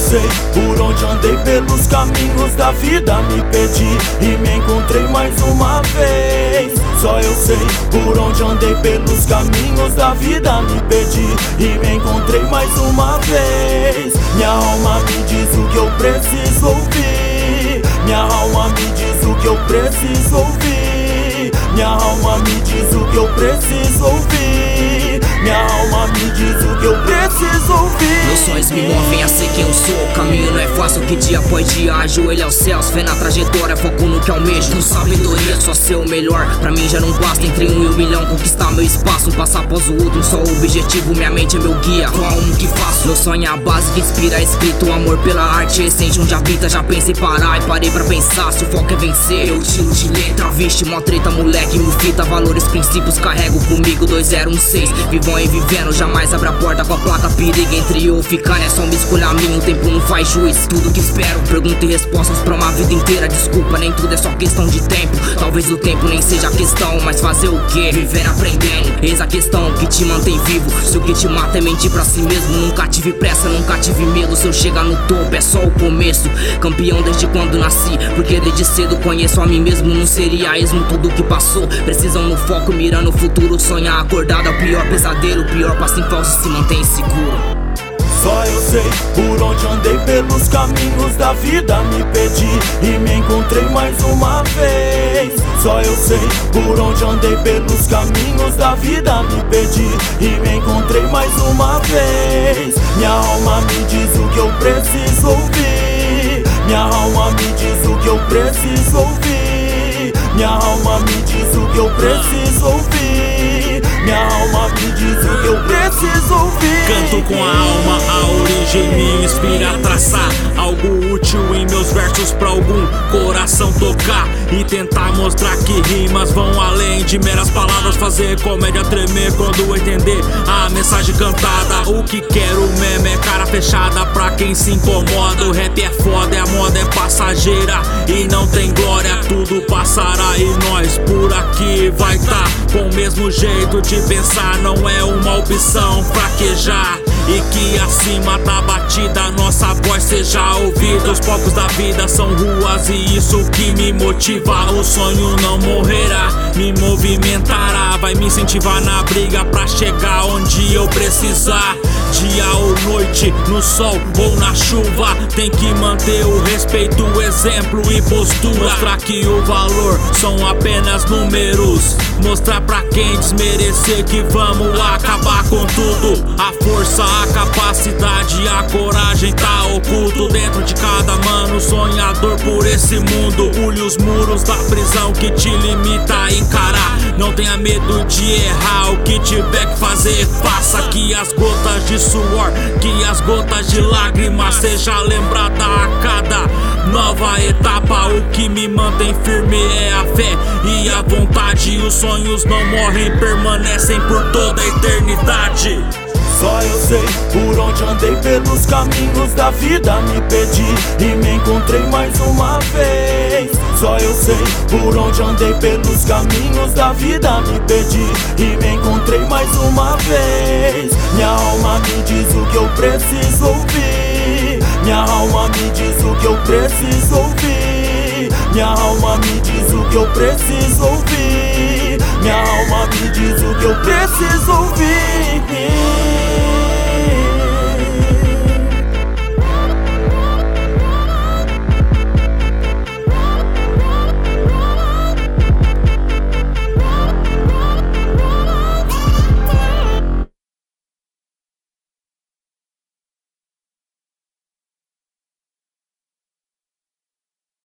Sei por onde andei pelos caminhos da vida Me perdi e me encontrei mais uma vez. Só eu sei por onde andei pelos caminhos da vida Me perdi e me encontrei mais uma vez. Minha alma me diz o que eu preciso ouvir. Minha alma me diz o que eu preciso ouvir. Minha alma me diz o que eu preciso ouvir sonhos me movem a ser quem eu sou. O caminho não é fácil que dia após dia Ajoelho aos céus, fé na trajetória Foco no que almejo, com sabedoria Só ser o melhor, pra mim já não basta Entre um e um milhão, conquistar meu espaço Um passo após o outro, só o objetivo Minha mente é meu guia, qual um que faço. Meu sonho é a base que inspira, escrito o Amor pela arte, essência. Onde habita Já pensei parar. E parei pra pensar Se o foco é vencer, eu tiro de letra Viste, mó treta, moleque, me fita. Valores, princípios, carrego comigo 2016 Vivam aí vivendo, jamais abre a porta com a placa Perigo entre eu ficar, é só me escolher mim O tempo não faz juiz, tudo que espero Pergunta e respostas pra uma vida inteira. Desculpa, nem tudo é só questão de tempo. Talvez o tempo nem seja a questão Mas fazer o que? Viver aprendendo Eis a questão que te mantém vivo. Se o que te mata é mentir pra si mesmo Nunca tive pressa, nunca tive medo. Se eu chegar no topo é só o começo. Campeão desde quando nasci Porque desde cedo conheço a mim mesmo. Não seria esmo tudo que passou. Precisam no foco, mirando o futuro. Sonhar acordado é o pior pesadelo O pior passo em falso se mantém seguro. Só eu sei por onde andei pelos caminhos da vida Me perdi. E me encontrei mais uma vez Só eu sei por onde andei pelos caminhos da vida Me perdi e me encontrei mais uma vez. Minha alma me diz o que eu preciso ouvir. Minha alma me diz o que eu preciso ouvir. Minha alma me diz o que eu preciso ouvir. Minha alma me diz o que eu preciso ouvir. Canto com a alma, a origem me inspira a traçar algo versos pra algum coração tocar e tentar mostrar que rimas vão além de meras palavras, fazer comédia tremer quando entender a mensagem cantada. O que quero mesmo é cara fechada pra quem se incomoda. O rap é foda, a moda é passageira e não tem glória, tudo passará e nós por aqui vai tá com o mesmo jeito de pensar, não é uma opção fraquejar. E que acima da batida nossa voz seja ouvida. Os palcos da vida são ruas e isso que me motiva. O sonho não morrerá, me movimentará. Vai me incentivar na briga pra chegar onde eu precisar. Dia ou noite, no sol ou na chuva. Tem que manter o respeito, o exemplo e postura. Mostrar que o valor são apenas números. Mostrar pra quem desmerecer que vamos acabar com tudo. A força, a capacidade, a coragem tá oculto dentro de cada mano. Sonhador por esse mundo. Pule os muros da prisão que te limita a encarar. Não tenha medo de errar. O que tiver que fazer, faça. Que as gotas de suor, que as gotas de lágrimas seja lembrada a cada nova etapa. O que me mantém firme é a fé e a vontade. Os sonhos não morrem, permanecem por toda a eternidade. Sei por onde andei? Pelos caminhos da vida Me perdi e me encontrei mais uma vez. Só eu sei por onde andei pelos caminhos da vida Me perdi e me encontrei mais uma vez. Minha alma me diz o que eu preciso ouvir. Minha alma me diz o que eu preciso ouvir. Minha alma me diz o que eu preciso ouvir. Minha alma me diz o que eu preciso